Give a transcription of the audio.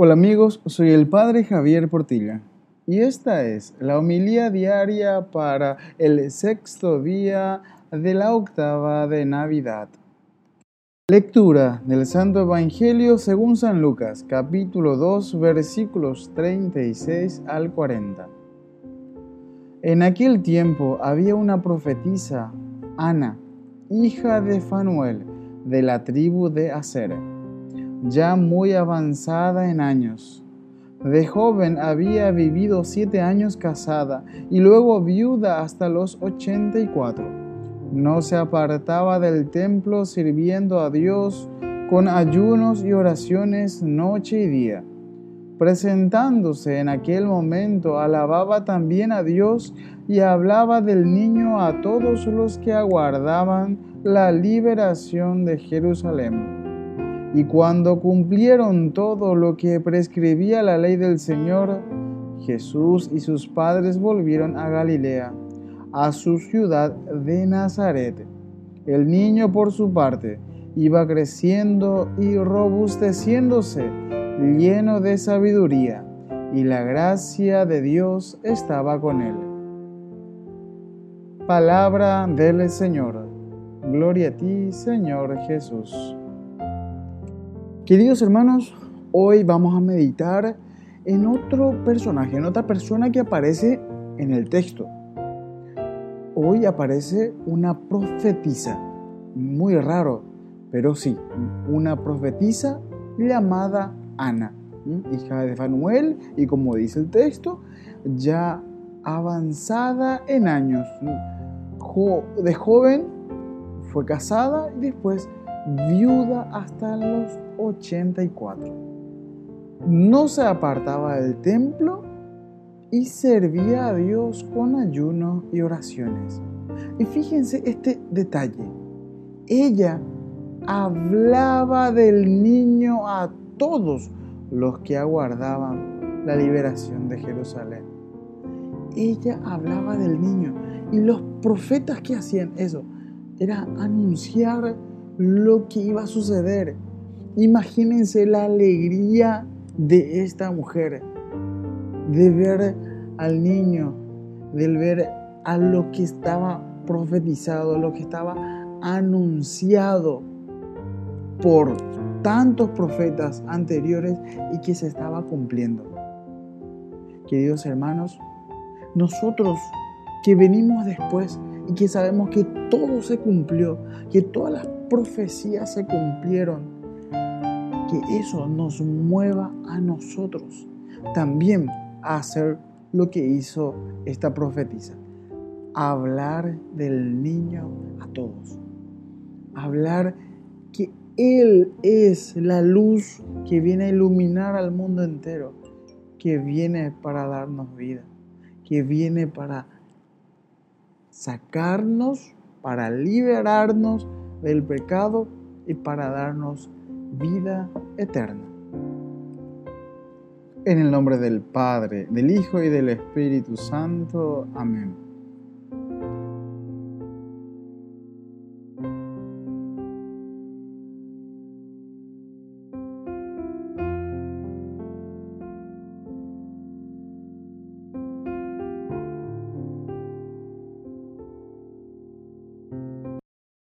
Hola amigos, soy el Padre Javier Portilla y esta es la homilía diaria para el sexto día de la octava de Navidad. Lectura del Santo Evangelio según San Lucas, capítulo 2, versículos 36 al 40. En aquel tiempo había una profetisa, Ana, hija de Fanuel, de la tribu de Aser ya muy avanzada en años. De joven había vivido siete años casada y luego viuda hasta los ochenta y cuatro. No se apartaba del templo sirviendo a Dios con ayunos y oraciones noche y día. Presentándose en aquel momento, alababa también a Dios y hablaba del niño a todos los que aguardaban la liberación de Jerusalén. Y cuando cumplieron todo lo que prescribía la ley del Señor, Jesús y sus padres volvieron a Galilea, a su ciudad de Nazaret. El niño, por su parte, iba creciendo y robusteciéndose, lleno de sabiduría, y la gracia de Dios estaba con él. Palabra del Señor. Gloria a ti, Señor Jesús. Queridos hermanos, hoy vamos a meditar en otro personaje, en otra persona que aparece en el texto. Hoy aparece una profetisa, muy raro, pero sí, una profetisa llamada Ana, hija de Fanuel y como dice el texto, ya avanzada en años. De joven fue casada y después viuda hasta los 84. No se apartaba del templo y servía a Dios con ayuno y oraciones. Y fíjense este detalle. Ella hablaba del niño a todos los que aguardaban la liberación de Jerusalén. Ella hablaba del niño y los profetas que hacían eso era anunciar lo que iba a suceder. Imagínense la alegría de esta mujer, de ver al niño, de ver a lo que estaba profetizado, lo que estaba anunciado por tantos profetas anteriores y que se estaba cumpliendo. Queridos hermanos, nosotros que venimos después y que sabemos que todo se cumplió, que todas las profecías se cumplieron, que eso nos mueva a nosotros también a hacer lo que hizo esta profetisa, hablar del niño a todos, hablar que Él es la luz que viene a iluminar al mundo entero, que viene para darnos vida, que viene para sacarnos, para liberarnos del pecado y para darnos vida eterna. En el nombre del Padre, del Hijo y del Espíritu Santo. Amén.